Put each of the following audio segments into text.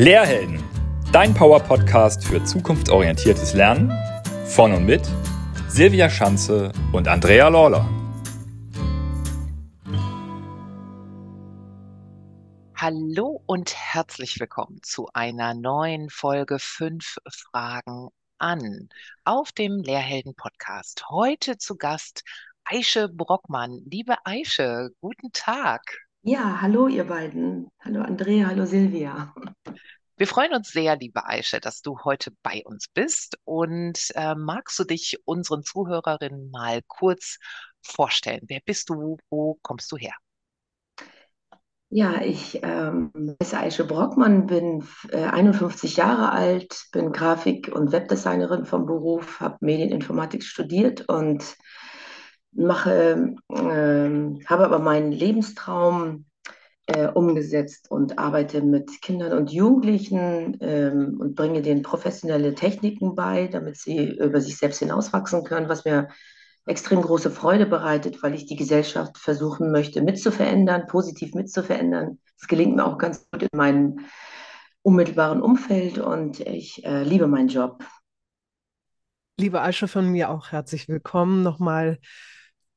Lehrhelden, dein Power-Podcast für zukunftsorientiertes Lernen von und mit Silvia Schanze und Andrea Lawler. Hallo und herzlich willkommen zu einer neuen Folge 5 Fragen an auf dem Lehrhelden Podcast. Heute zu Gast Aische Brockmann. Liebe Aische, guten Tag. Ja, hallo ihr beiden. Hallo Andrea, hallo Silvia. Wir freuen uns sehr, liebe Aische, dass du heute bei uns bist. Und äh, magst du dich unseren Zuhörerinnen mal kurz vorstellen? Wer bist du? Wo kommst du her? Ja, ich ähm, heiße Aische Brockmann, bin äh, 51 Jahre alt, bin Grafik- und Webdesignerin vom Beruf, habe Medieninformatik studiert und mache, äh, habe aber meinen Lebenstraum äh, umgesetzt und arbeite mit Kindern und Jugendlichen ähm, und bringe denen professionelle Techniken bei, damit sie über sich selbst hinauswachsen können, was mir extrem große Freude bereitet, weil ich die Gesellschaft versuchen möchte mitzuverändern, positiv mitzuverändern. Das gelingt mir auch ganz gut in meinem unmittelbaren Umfeld und ich äh, liebe meinen Job. Liebe Aische, von mir auch herzlich willkommen nochmal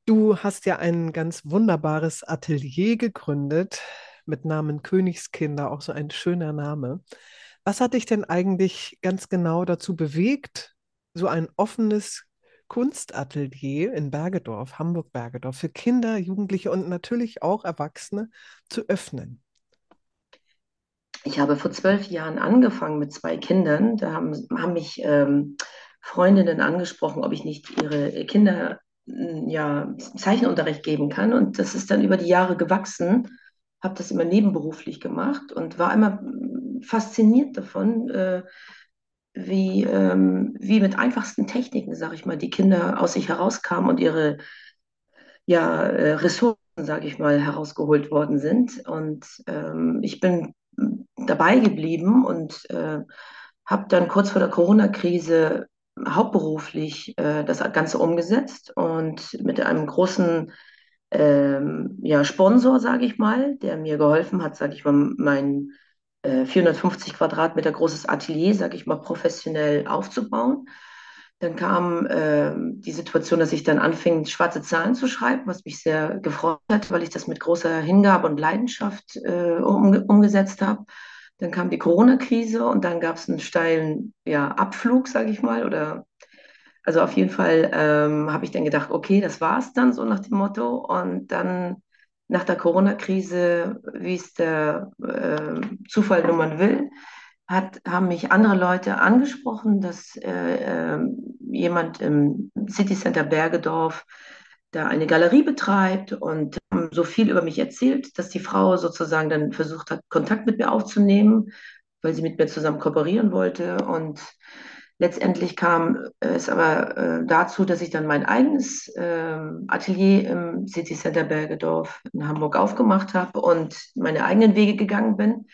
Du hast ja ein ganz wunderbares Atelier gegründet mit Namen Königskinder, auch so ein schöner Name. Was hat dich denn eigentlich ganz genau dazu bewegt, so ein offenes Kunstatelier in Bergedorf, Hamburg-Bergedorf, für Kinder, Jugendliche und natürlich auch Erwachsene zu öffnen? Ich habe vor zwölf Jahren angefangen mit zwei Kindern. Da haben, haben mich ähm, Freundinnen angesprochen, ob ich nicht ihre Kinder ja, Zeichenunterricht geben kann. Und das ist dann über die Jahre gewachsen. Habe das immer nebenberuflich gemacht und war immer fasziniert davon, äh, wie, ähm, wie mit einfachsten Techniken, sage ich mal, die Kinder aus sich herauskamen und ihre ja, äh, Ressourcen, sage ich mal, herausgeholt worden sind. Und ähm, ich bin dabei geblieben und äh, habe dann kurz vor der Corona-Krise hauptberuflich äh, das Ganze umgesetzt und mit einem großen ähm, ja, Sponsor, sage ich mal, der mir geholfen hat, sage ich mal, mein äh, 450 Quadratmeter großes Atelier, sage ich mal, professionell aufzubauen. Dann kam äh, die Situation, dass ich dann anfing, schwarze Zahlen zu schreiben, was mich sehr gefreut hat, weil ich das mit großer Hingabe und Leidenschaft äh, um, umgesetzt habe. Dann kam die Corona-Krise und dann gab es einen steilen ja, Abflug, sage ich mal. Oder also auf jeden Fall ähm, habe ich dann gedacht, okay, das war es dann so nach dem Motto. Und dann nach der Corona-Krise, wie es der äh, Zufall mal will, hat, haben mich andere Leute angesprochen, dass äh, äh, jemand im City Center Bergedorf da eine Galerie betreibt und haben so viel über mich erzählt, dass die Frau sozusagen dann versucht hat, Kontakt mit mir aufzunehmen, weil sie mit mir zusammen kooperieren wollte. Und letztendlich kam es aber äh, dazu, dass ich dann mein eigenes äh, Atelier im City Center Bergedorf in Hamburg aufgemacht habe und meine eigenen Wege gegangen bin.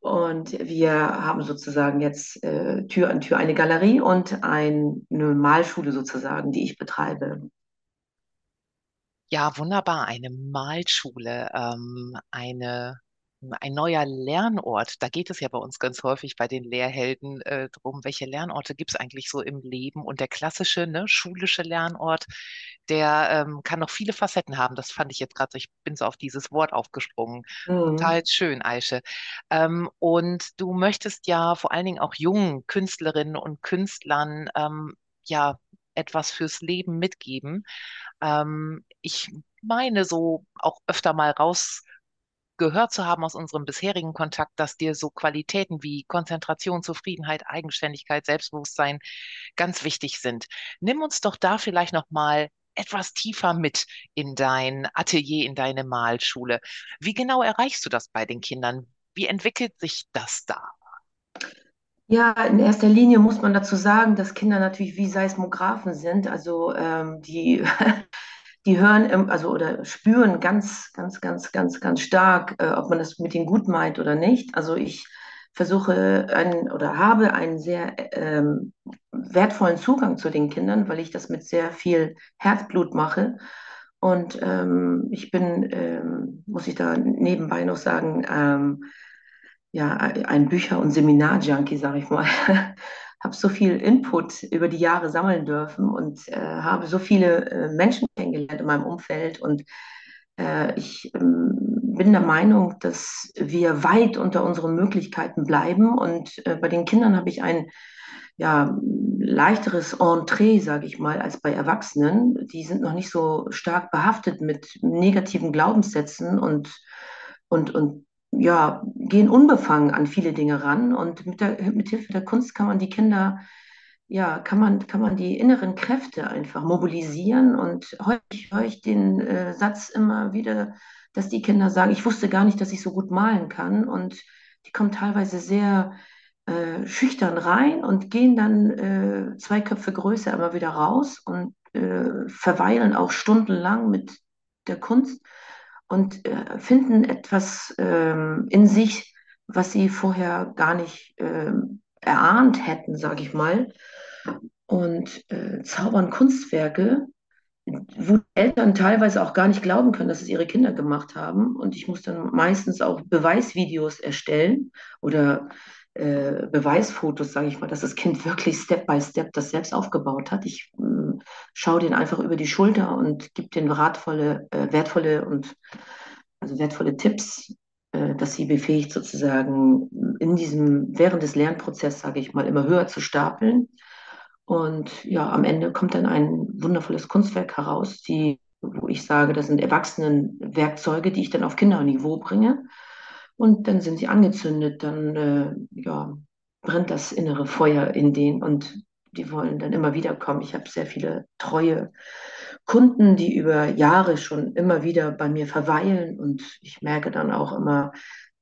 Und wir haben sozusagen jetzt äh, Tür an Tür eine Galerie und eine Malschule sozusagen, die ich betreibe. Ja, wunderbar. Eine Malschule, ähm, eine, ein neuer Lernort. Da geht es ja bei uns ganz häufig bei den Lehrhelden äh, drum, welche Lernorte gibt es eigentlich so im Leben? Und der klassische, ne, schulische Lernort, der ähm, kann noch viele Facetten haben. Das fand ich jetzt gerade so, ich bin so auf dieses Wort aufgesprungen. Mhm. Total schön, Aische. Ähm, und du möchtest ja vor allen Dingen auch jungen Künstlerinnen und Künstlern ähm, ja etwas fürs Leben mitgeben. Ähm, ich meine so auch öfter mal rausgehört zu haben aus unserem bisherigen Kontakt, dass dir so Qualitäten wie Konzentration, Zufriedenheit, Eigenständigkeit, Selbstbewusstsein ganz wichtig sind. Nimm uns doch da vielleicht noch mal etwas tiefer mit in dein Atelier, in deine Malschule. Wie genau erreichst du das bei den Kindern? Wie entwickelt sich das da? Ja, in erster Linie muss man dazu sagen, dass Kinder natürlich wie Seismographen sind. Also ähm, die, die hören also oder spüren ganz, ganz, ganz, ganz, ganz stark, äh, ob man das mit ihnen gut meint oder nicht. Also ich versuche einen oder habe einen sehr ähm, wertvollen Zugang zu den Kindern, weil ich das mit sehr viel Herzblut mache. Und ähm, ich bin, ähm, muss ich da nebenbei noch sagen, ähm, ja, ein Bücher- und Seminar-Junkie, sage ich mal. habe so viel Input über die Jahre sammeln dürfen und äh, habe so viele äh, Menschen kennengelernt in meinem Umfeld. Und äh, ich ähm, bin der Meinung, dass wir weit unter unseren Möglichkeiten bleiben. Und äh, bei den Kindern habe ich ein ja, leichteres Entree, sage ich mal, als bei Erwachsenen. Die sind noch nicht so stark behaftet mit negativen Glaubenssätzen und, und, und ja, gehen unbefangen an viele Dinge ran. Und mit, der, mit Hilfe der Kunst kann man die Kinder, ja, kann man, kann man die inneren Kräfte einfach mobilisieren. Und häufig höre ich den äh, Satz immer wieder, dass die Kinder sagen, ich wusste gar nicht, dass ich so gut malen kann. Und die kommen teilweise sehr äh, schüchtern rein und gehen dann äh, zwei Köpfe größer immer wieder raus und äh, verweilen auch stundenlang mit der Kunst und äh, finden etwas ähm, in sich, was sie vorher gar nicht ähm, erahnt hätten, sage ich mal. Und äh, zaubern Kunstwerke, wo Eltern teilweise auch gar nicht glauben können, dass es ihre Kinder gemacht haben. Und ich muss dann meistens auch Beweisvideos erstellen oder äh, Beweisfotos, sage ich mal, dass das Kind wirklich Step by Step das selbst aufgebaut hat. Ich äh, schaue den einfach über die Schulter und gebe den ratvolle, äh, wertvolle und also wertvolle Tipps, äh, dass sie befähigt sozusagen in diesem während des Lernprozesses, sage ich mal, immer höher zu stapeln. Und ja, am Ende kommt dann ein wundervolles Kunstwerk heraus, die, wo ich sage, das sind Erwachsenenwerkzeuge, die ich dann auf Kinderniveau bringe und dann sind sie angezündet, dann äh, ja, brennt das innere Feuer in denen und die wollen dann immer wieder kommen. Ich habe sehr viele treue Kunden, die über Jahre schon immer wieder bei mir verweilen. Und ich merke dann auch immer,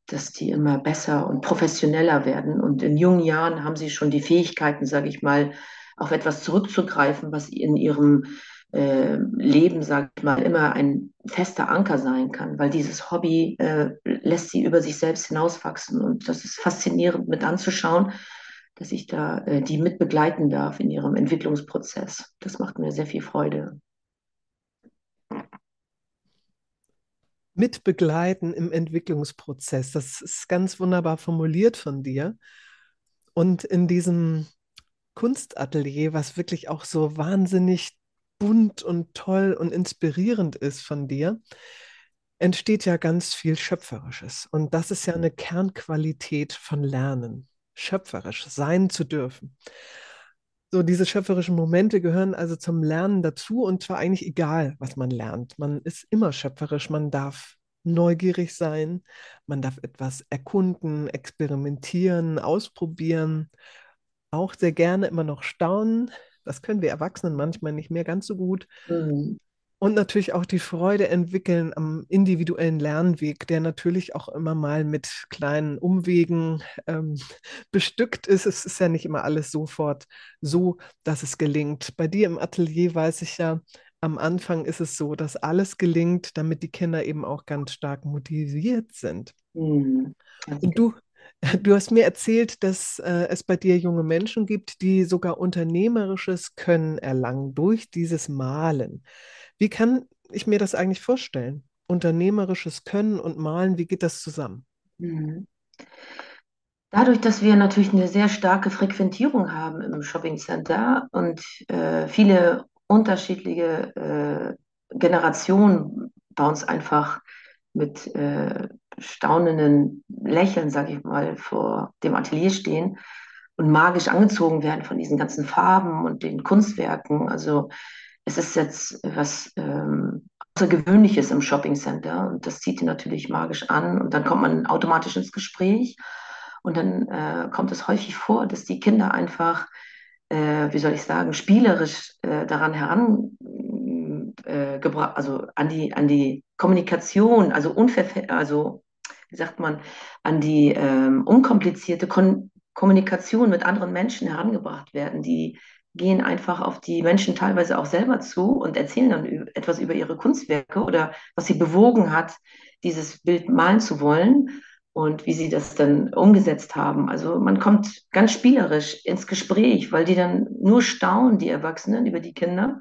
dass die immer besser und professioneller werden. Und in jungen Jahren haben sie schon die Fähigkeiten, sage ich mal, auf etwas zurückzugreifen, was in ihrem äh, Leben, sage ich mal, immer ein fester Anker sein kann, weil dieses Hobby äh, lässt sie über sich selbst hinauswachsen. Und das ist faszinierend mit anzuschauen, dass ich da äh, die mit begleiten darf in ihrem Entwicklungsprozess. Das macht mir sehr viel Freude. Mit begleiten im Entwicklungsprozess, das ist ganz wunderbar formuliert von dir. Und in diesem Kunstatelier, was wirklich auch so wahnsinnig bunt und toll und inspirierend ist von dir, entsteht ja ganz viel Schöpferisches. Und das ist ja eine Kernqualität von Lernen, schöpferisch sein zu dürfen. So, diese schöpferischen Momente gehören also zum Lernen dazu und zwar eigentlich egal, was man lernt. Man ist immer schöpferisch, man darf neugierig sein, man darf etwas erkunden, experimentieren, ausprobieren, auch sehr gerne immer noch staunen, das können wir Erwachsenen manchmal nicht mehr ganz so gut. Mhm. Und natürlich auch die Freude entwickeln am individuellen Lernweg, der natürlich auch immer mal mit kleinen Umwegen ähm, bestückt ist. Es ist ja nicht immer alles sofort so, dass es gelingt. Bei dir im Atelier weiß ich ja, am Anfang ist es so, dass alles gelingt, damit die Kinder eben auch ganz stark motiviert sind. Mhm. Und du Du hast mir erzählt, dass äh, es bei dir junge Menschen gibt, die sogar unternehmerisches Können erlangen durch dieses Malen. Wie kann ich mir das eigentlich vorstellen? Unternehmerisches Können und Malen, wie geht das zusammen? Mhm. Dadurch, dass wir natürlich eine sehr starke Frequentierung haben im Shopping Center und äh, viele unterschiedliche äh, Generationen bei uns einfach mit äh, staunenden Lächeln, sage ich mal, vor dem Atelier stehen und magisch angezogen werden von diesen ganzen Farben und den Kunstwerken. Also es ist jetzt was ähm, Außergewöhnliches im Shopping Center und das zieht ihn natürlich magisch an und dann kommt man automatisch ins Gespräch und dann äh, kommt es häufig vor, dass die Kinder einfach, äh, wie soll ich sagen, spielerisch äh, daran heran äh, gebracht, also an die, an die Kommunikation, also, also wie sagt man, an die ähm, unkomplizierte Kon Kommunikation mit anderen Menschen herangebracht werden. Die gehen einfach auf die Menschen teilweise auch selber zu und erzählen dann etwas über ihre Kunstwerke oder was sie bewogen hat, dieses Bild malen zu wollen und wie sie das dann umgesetzt haben. Also man kommt ganz spielerisch ins Gespräch, weil die dann nur staunen, die Erwachsenen, über die Kinder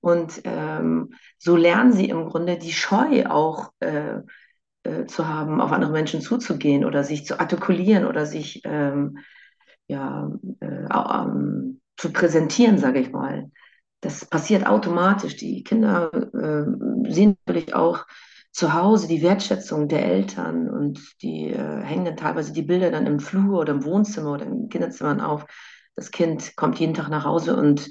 und ähm, so lernen sie im Grunde die Scheu auch äh, äh, zu haben, auf andere Menschen zuzugehen oder sich zu artikulieren oder sich ähm, ja, äh, ähm, zu präsentieren, sage ich mal. Das passiert automatisch. Die Kinder äh, sehen natürlich auch zu Hause die Wertschätzung der Eltern und die äh, hängen dann teilweise die Bilder dann im Flur oder im Wohnzimmer oder im Kinderzimmer auf. Das Kind kommt jeden Tag nach Hause und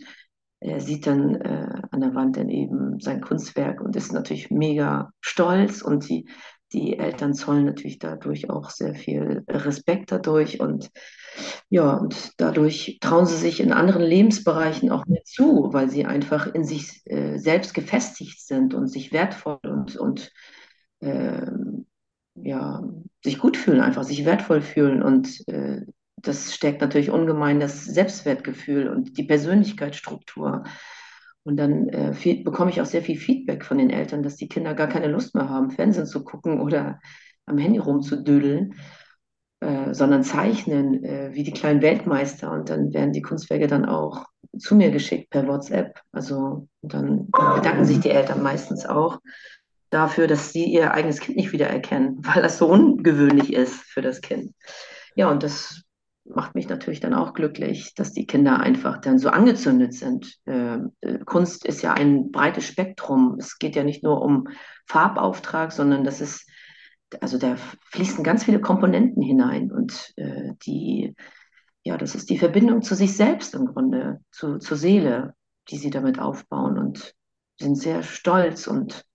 er sieht dann äh, an der Wand dann eben sein Kunstwerk und ist natürlich mega stolz und die, die Eltern zollen natürlich dadurch auch sehr viel Respekt dadurch und ja, und dadurch trauen sie sich in anderen Lebensbereichen auch mehr zu, weil sie einfach in sich äh, selbst gefestigt sind und sich wertvoll und, und äh, ja, sich gut fühlen, einfach sich wertvoll fühlen und äh, das stärkt natürlich ungemein das Selbstwertgefühl und die Persönlichkeitsstruktur. Und dann äh, viel, bekomme ich auch sehr viel Feedback von den Eltern, dass die Kinder gar keine Lust mehr haben, Fernsehen zu gucken oder am Handy rumzudödeln, äh, sondern zeichnen äh, wie die kleinen Weltmeister. Und dann werden die Kunstwerke dann auch zu mir geschickt per WhatsApp. Also dann bedanken sich die Eltern meistens auch dafür, dass sie ihr eigenes Kind nicht wiedererkennen, weil das so ungewöhnlich ist für das Kind. Ja, und das macht mich natürlich dann auch glücklich, dass die Kinder einfach dann so angezündet sind. Äh, Kunst ist ja ein breites Spektrum. Es geht ja nicht nur um Farbauftrag, sondern das ist, also da fließen ganz viele Komponenten hinein und äh, die, ja, das ist die Verbindung zu sich selbst im Grunde, zu, zur Seele, die sie damit aufbauen und sind sehr stolz und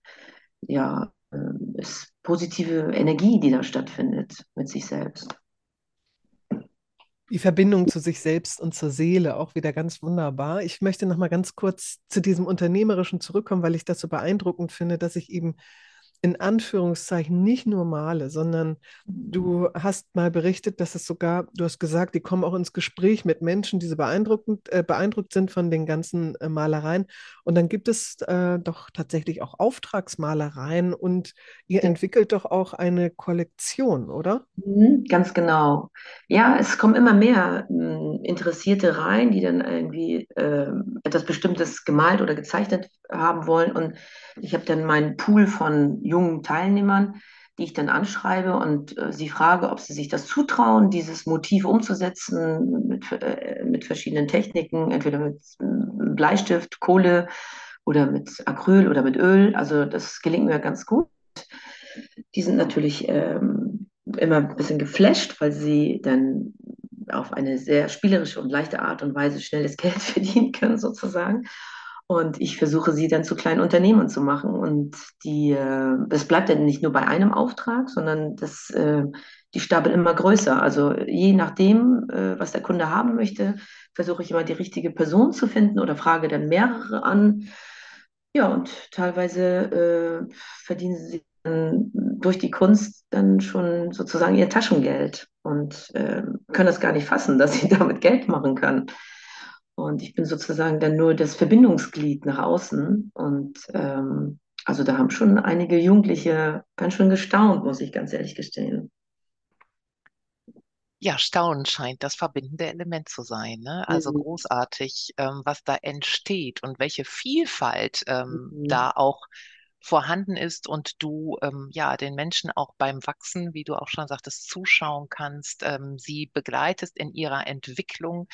ja, äh, ist positive Energie, die da stattfindet mit sich selbst. Die Verbindung zu sich selbst und zur Seele auch wieder ganz wunderbar. Ich möchte noch mal ganz kurz zu diesem Unternehmerischen zurückkommen, weil ich das so beeindruckend finde, dass ich eben in Anführungszeichen nicht nur male, sondern du hast mal berichtet, dass es sogar, du hast gesagt, die kommen auch ins Gespräch mit Menschen, die so beeindruckend, äh, beeindruckt sind von den ganzen äh, Malereien. Und dann gibt es äh, doch tatsächlich auch Auftragsmalereien und ihr ja. entwickelt doch auch eine Kollektion, oder? Mhm, ganz genau. Ja, es kommen immer mehr äh, Interessierte rein, die dann irgendwie ähm, etwas Bestimmtes gemalt oder gezeichnet haben wollen. Und ich habe dann meinen Pool von jungen Teilnehmern, die ich dann anschreibe und äh, sie frage, ob sie sich das zutrauen, dieses Motiv umzusetzen mit, äh, mit verschiedenen Techniken, entweder mit äh, Bleistift, Kohle oder mit Acryl oder mit Öl. Also das gelingt mir ganz gut. Die sind natürlich ähm, immer ein bisschen geflasht, weil sie dann auf eine sehr spielerische und leichte Art und Weise schnelles Geld verdienen können, sozusagen. Und ich versuche sie dann zu kleinen Unternehmen zu machen. Und die, äh, das bleibt dann nicht nur bei einem Auftrag, sondern das, äh, die stapeln immer größer. Also je nachdem, äh, was der Kunde haben möchte, versuche ich immer die richtige Person zu finden oder frage dann mehrere an. Ja, und teilweise verdienen sie dann durch die Kunst dann schon sozusagen ihr Taschengeld und äh, können das gar nicht fassen, dass sie damit Geld machen können. Und ich bin sozusagen dann nur das Verbindungsglied nach außen. Und ähm, also da haben schon einige Jugendliche ganz schön gestaunt, muss ich ganz ehrlich gestehen. Ja, Staunen scheint das verbindende Element zu sein. Ne? Also mhm. großartig, ähm, was da entsteht und welche Vielfalt ähm, mhm. da auch vorhanden ist und du ähm, ja den Menschen auch beim Wachsen, wie du auch schon sagtest, zuschauen kannst, ähm, sie begleitest in ihrer Entwicklung,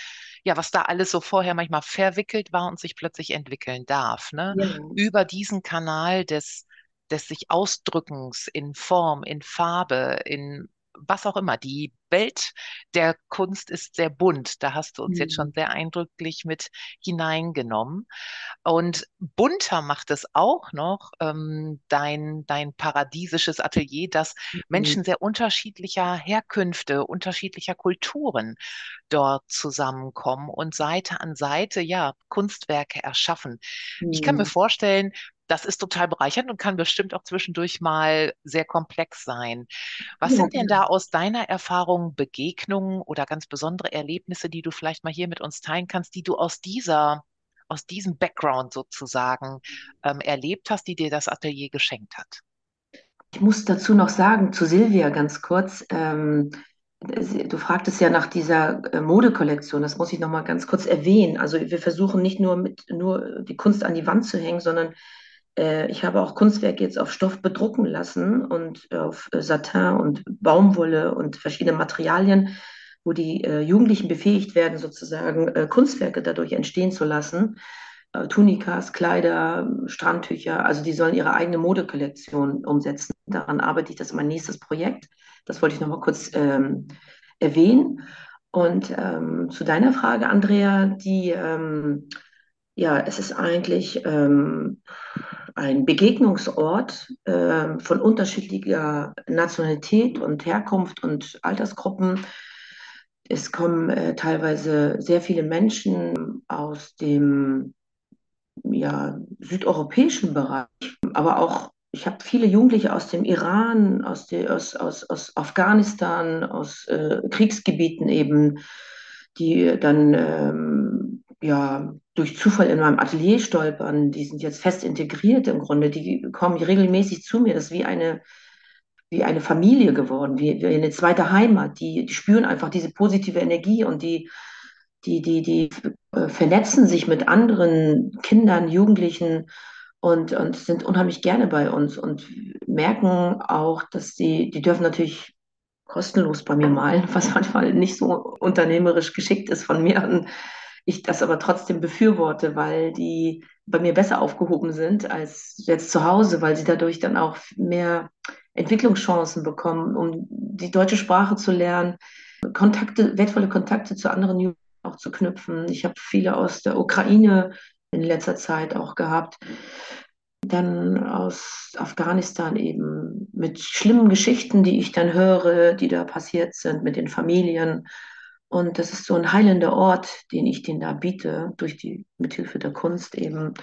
ja, was da alles so vorher manchmal verwickelt war und sich plötzlich entwickeln darf, ne? Ja. Über diesen Kanal des des sich Ausdrückens in Form, in Farbe, in was auch immer. Die Welt der Kunst ist sehr bunt. Da hast du uns mhm. jetzt schon sehr eindrücklich mit hineingenommen. Und bunter macht es auch noch ähm, dein, dein paradiesisches Atelier, dass mhm. Menschen sehr unterschiedlicher Herkünfte, unterschiedlicher Kulturen dort zusammenkommen und Seite an Seite, ja, Kunstwerke erschaffen. Mhm. Ich kann mir mhm. vorstellen, das ist total bereichernd und kann bestimmt auch zwischendurch mal sehr komplex sein. Was ja. sind denn da aus deiner Erfahrung Begegnungen oder ganz besondere Erlebnisse, die du vielleicht mal hier mit uns teilen kannst, die du aus dieser aus diesem Background sozusagen ähm, erlebt hast, die dir das Atelier geschenkt hat? Ich muss dazu noch sagen, zu Silvia ganz kurz, ähm, Du fragtest ja nach dieser äh, Modekollektion, das muss ich noch mal ganz kurz erwähnen. Also wir versuchen nicht nur mit nur die Kunst an die Wand zu hängen, sondern ich habe auch Kunstwerke jetzt auf Stoff bedrucken lassen und auf äh, Satin und Baumwolle und verschiedene Materialien, wo die äh, Jugendlichen befähigt werden, sozusagen äh, Kunstwerke dadurch entstehen zu lassen. Äh, Tunikas, Kleider, Strandtücher, also die sollen ihre eigene Modekollektion umsetzen. Daran arbeite ich, das ist mein nächstes Projekt. Das wollte ich noch mal kurz ähm, erwähnen. Und ähm, zu deiner Frage, Andrea, die, ähm, ja, es ist eigentlich ähm, ein Begegnungsort äh, von unterschiedlicher Nationalität und Herkunft und Altersgruppen. Es kommen äh, teilweise sehr viele Menschen aus dem ja, südeuropäischen Bereich, aber auch, ich habe viele Jugendliche aus dem Iran, aus, die, aus, aus, aus Afghanistan, aus äh, Kriegsgebieten eben, die dann ähm, ja, durch Zufall in meinem Atelier stolpern. Die sind jetzt fest integriert im Grunde. Die kommen regelmäßig zu mir. Das ist wie eine, wie eine Familie geworden, wie, wie eine zweite Heimat. Die, die spüren einfach diese positive Energie und die die, die, die äh, vernetzen sich mit anderen Kindern, Jugendlichen und, und sind unheimlich gerne bei uns und merken auch, dass sie, die dürfen natürlich kostenlos bei mir malen, was manchmal nicht so unternehmerisch geschickt ist von mir. Und ich das aber trotzdem befürworte, weil die bei mir besser aufgehoben sind als jetzt zu Hause, weil sie dadurch dann auch mehr Entwicklungschancen bekommen, um die deutsche Sprache zu lernen, Kontakte, wertvolle Kontakte zu anderen Jugendlichen auch zu knüpfen. Ich habe viele aus der Ukraine in letzter Zeit auch gehabt. Dann aus Afghanistan eben mit schlimmen Geschichten, die ich dann höre, die da passiert sind mit den Familien. Und das ist so ein heilender Ort, den ich denen da biete, durch die, mithilfe der Kunst eben.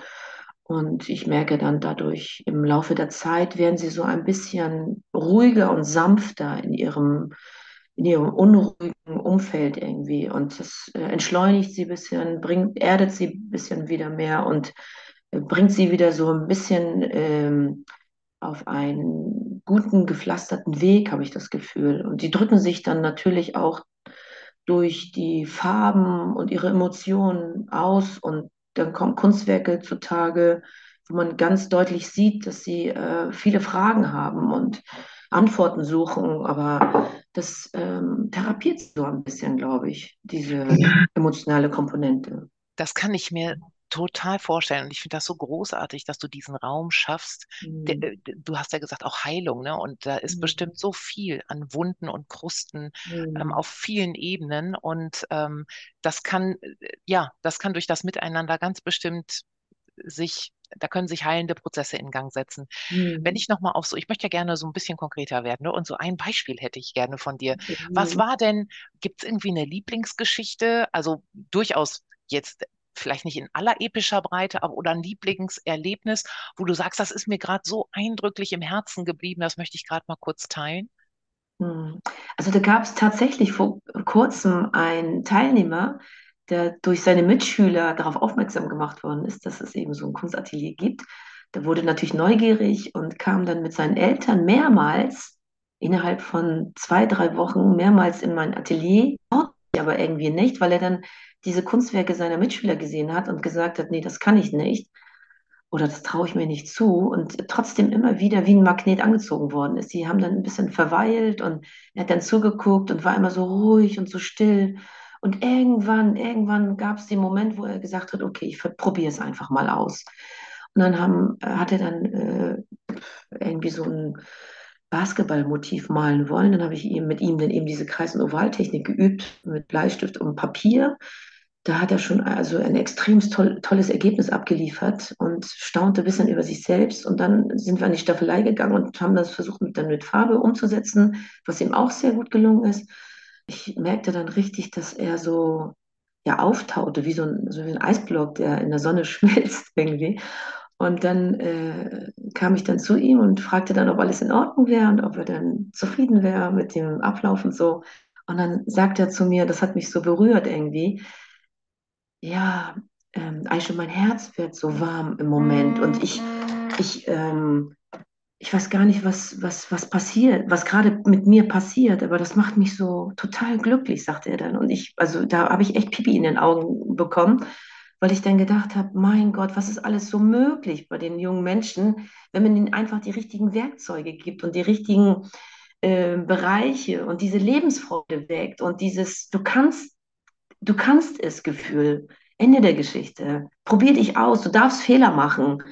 Und ich merke dann dadurch im Laufe der Zeit werden sie so ein bisschen ruhiger und sanfter in ihrem in ihrem unruhigen Umfeld irgendwie. Und das äh, entschleunigt sie ein bisschen, bringt, erdet sie ein bisschen wieder mehr und äh, bringt sie wieder so ein bisschen ähm, auf einen guten, gepflasterten Weg, habe ich das Gefühl. Und die drücken sich dann natürlich auch durch die Farben und ihre Emotionen aus. Und dann kommen Kunstwerke zutage, wo man ganz deutlich sieht, dass sie äh, viele Fragen haben und Antworten suchen. Aber das ähm, therapiert so ein bisschen, glaube ich, diese emotionale Komponente. Das kann ich mir total vorstellen. Und ich finde das so großartig, dass du diesen Raum schaffst. Mhm. Äh, du hast ja gesagt, auch Heilung, ne? Und da ist mhm. bestimmt so viel an Wunden und Krusten ähm, mhm. ähm, auf vielen Ebenen. Und ähm, das kann, äh, ja, das kann durch das Miteinander ganz bestimmt sich da können sich heilende Prozesse in Gang setzen. Mhm. Wenn ich nochmal auf so, ich möchte ja gerne so ein bisschen konkreter werden, ne? und so ein Beispiel hätte ich gerne von dir. Mhm. Was war denn, gibt es irgendwie eine Lieblingsgeschichte? Also durchaus jetzt vielleicht nicht in aller epischer Breite, aber oder ein Lieblingserlebnis, wo du sagst, das ist mir gerade so eindrücklich im Herzen geblieben, das möchte ich gerade mal kurz teilen. Hm. Also da gab es tatsächlich vor kurzem einen Teilnehmer, der durch seine Mitschüler darauf aufmerksam gemacht worden ist, dass es eben so ein Kunstatelier gibt. Der wurde natürlich neugierig und kam dann mit seinen Eltern mehrmals innerhalb von zwei, drei Wochen mehrmals in mein Atelier, aber irgendwie nicht, weil er dann diese Kunstwerke seiner Mitschüler gesehen hat und gesagt hat, nee, das kann ich nicht oder das traue ich mir nicht zu und trotzdem immer wieder wie ein Magnet angezogen worden ist. Sie haben dann ein bisschen verweilt und er hat dann zugeguckt und war immer so ruhig und so still und irgendwann, irgendwann gab es den Moment, wo er gesagt hat, okay, ich probiere es einfach mal aus. Und dann haben, äh, hat er dann äh, irgendwie so ein Basketballmotiv malen wollen. Dann habe ich ihm mit ihm dann eben diese Kreis- und Ovaltechnik geübt mit Bleistift und Papier. Da hat er schon also ein extrem toll, tolles Ergebnis abgeliefert und staunte ein bisschen über sich selbst. Und dann sind wir an die Staffelei gegangen und haben das versucht, dann mit Farbe umzusetzen, was ihm auch sehr gut gelungen ist ich merkte dann richtig, dass er so ja, auftaute, wie so ein, so wie ein Eisblock, der in der Sonne schmilzt irgendwie. Und dann äh, kam ich dann zu ihm und fragte dann, ob alles in Ordnung wäre und ob er dann zufrieden wäre mit dem Ablauf und so. Und dann sagt er zu mir, das hat mich so berührt irgendwie, ja, ähm, Aisha, mein Herz wird so warm im Moment und ich, ich ähm, ich weiß gar nicht, was, was, was passiert, was gerade mit mir passiert, aber das macht mich so total glücklich, sagte er dann. Und ich, also da habe ich echt Pipi in den Augen bekommen, weil ich dann gedacht habe, mein Gott, was ist alles so möglich bei den jungen Menschen, wenn man ihnen einfach die richtigen Werkzeuge gibt und die richtigen äh, Bereiche und diese Lebensfreude weckt und dieses, du kannst, du kannst es Gefühl. Ende der Geschichte. Probier dich aus, du darfst Fehler machen.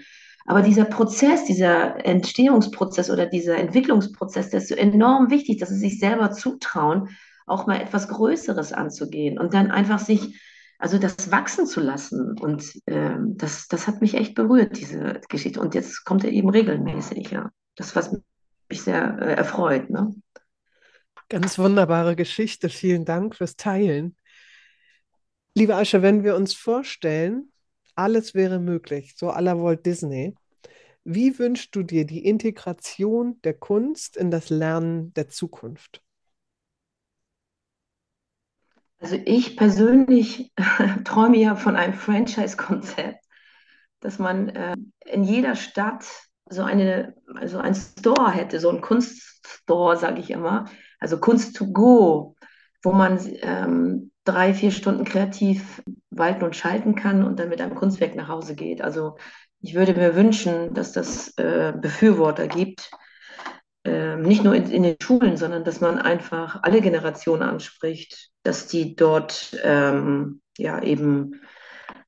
Aber dieser Prozess, dieser Entstehungsprozess oder dieser Entwicklungsprozess, der ist so enorm wichtig, dass sie sich selber zutrauen, auch mal etwas Größeres anzugehen und dann einfach sich, also das wachsen zu lassen. Und ähm, das, das hat mich echt berührt, diese Geschichte. Und jetzt kommt er eben regelmäßig, ja. Das, was mich sehr äh, erfreut. Ne? Ganz wunderbare Geschichte. Vielen Dank fürs Teilen. Liebe Asche, wenn wir uns vorstellen, alles wäre möglich, so aller Walt Disney, wie wünschst du dir die Integration der Kunst in das Lernen der Zukunft? Also ich persönlich träume ja von einem Franchise-Konzept, dass man äh, in jeder Stadt so eine, also ein Store hätte, so ein Kunststore, sage ich immer, also Kunst to go, wo man ähm, drei, vier Stunden kreativ walten und schalten kann und dann mit einem Kunstwerk nach Hause geht. Also ich würde mir wünschen, dass das äh, Befürworter gibt, nicht nur in, in, den Schulen, sondern dass man einfach alle Generationen anspricht, dass die dort ähm, ja eben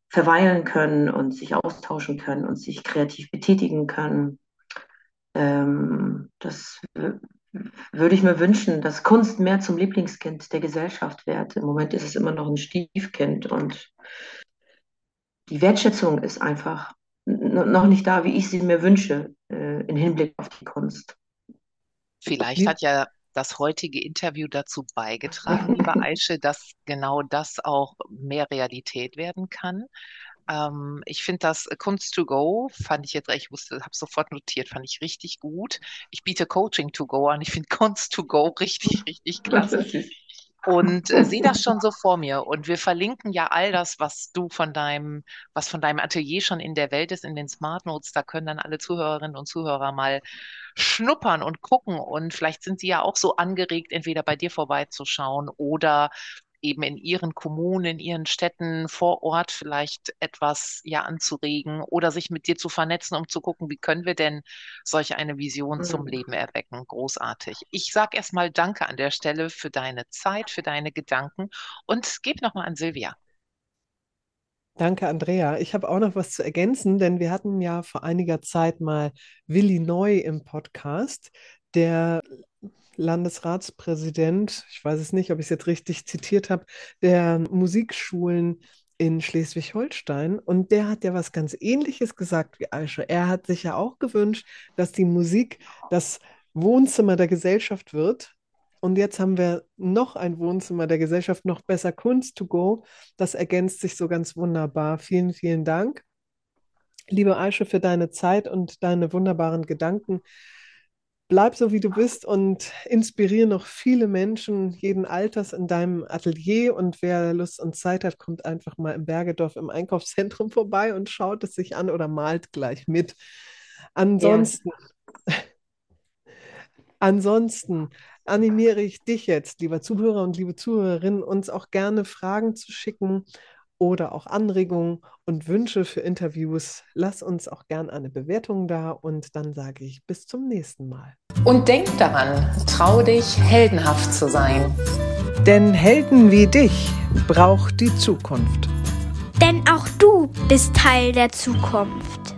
verweilen können und sich austauschen können und sich kreativ betätigen können. Ähm, das würde ich mir wünschen, dass Kunst mehr zum Lieblingskind der Gesellschaft wird. Im Moment ist es immer noch ein Stiefkind und die Wertschätzung ist einfach noch nicht da, wie ich sie mir wünsche, äh, im Hinblick auf die Kunst. Vielleicht hat ja das heutige Interview dazu beigetragen, liebe Aische, dass genau das auch mehr Realität werden kann. Ähm, ich finde das Kunst to go, fand ich jetzt, ich wusste, habe sofort notiert, fand ich richtig gut. Ich biete Coaching to go an. Ich finde Kunst to go richtig, richtig klasse. Und äh, sehe das schon so vor mir. Und wir verlinken ja all das, was du von deinem, was von deinem Atelier schon in der Welt ist, in den Smart Notes. Da können dann alle Zuhörerinnen und Zuhörer mal schnuppern und gucken. Und vielleicht sind sie ja auch so angeregt, entweder bei dir vorbeizuschauen oder eben in ihren Kommunen, in ihren Städten vor Ort vielleicht etwas ja anzuregen oder sich mit dir zu vernetzen, um zu gucken, wie können wir denn solch eine Vision mhm. zum Leben erwecken. Großartig. Ich sage erstmal Danke an der Stelle für deine Zeit, für deine Gedanken und gebe nochmal an Silvia. Danke, Andrea. Ich habe auch noch was zu ergänzen, denn wir hatten ja vor einiger Zeit mal Willi Neu im Podcast, der Landesratspräsident, ich weiß es nicht, ob ich es jetzt richtig zitiert habe, der Musikschulen in Schleswig-Holstein. Und der hat ja was ganz Ähnliches gesagt wie Aische. Er hat sich ja auch gewünscht, dass die Musik das Wohnzimmer der Gesellschaft wird. Und jetzt haben wir noch ein Wohnzimmer der Gesellschaft, noch besser Kunst to go. Das ergänzt sich so ganz wunderbar. Vielen, vielen Dank. Liebe Aische, für deine Zeit und deine wunderbaren Gedanken bleib so, wie du bist und inspiriere noch viele Menschen jeden Alters in deinem Atelier. Und wer Lust und Zeit hat, kommt einfach mal im Bergedorf im Einkaufszentrum vorbei und schaut es sich an oder malt gleich mit. Ansonsten, ja. ansonsten animiere ich dich jetzt, lieber Zuhörer und liebe Zuhörerinnen, uns auch gerne Fragen zu schicken oder auch Anregungen und Wünsche für Interviews, lass uns auch gern eine Bewertung da und dann sage ich bis zum nächsten Mal. Und denk daran, trau dich, heldenhaft zu sein. Denn Helden wie dich braucht die Zukunft. Denn auch du bist Teil der Zukunft.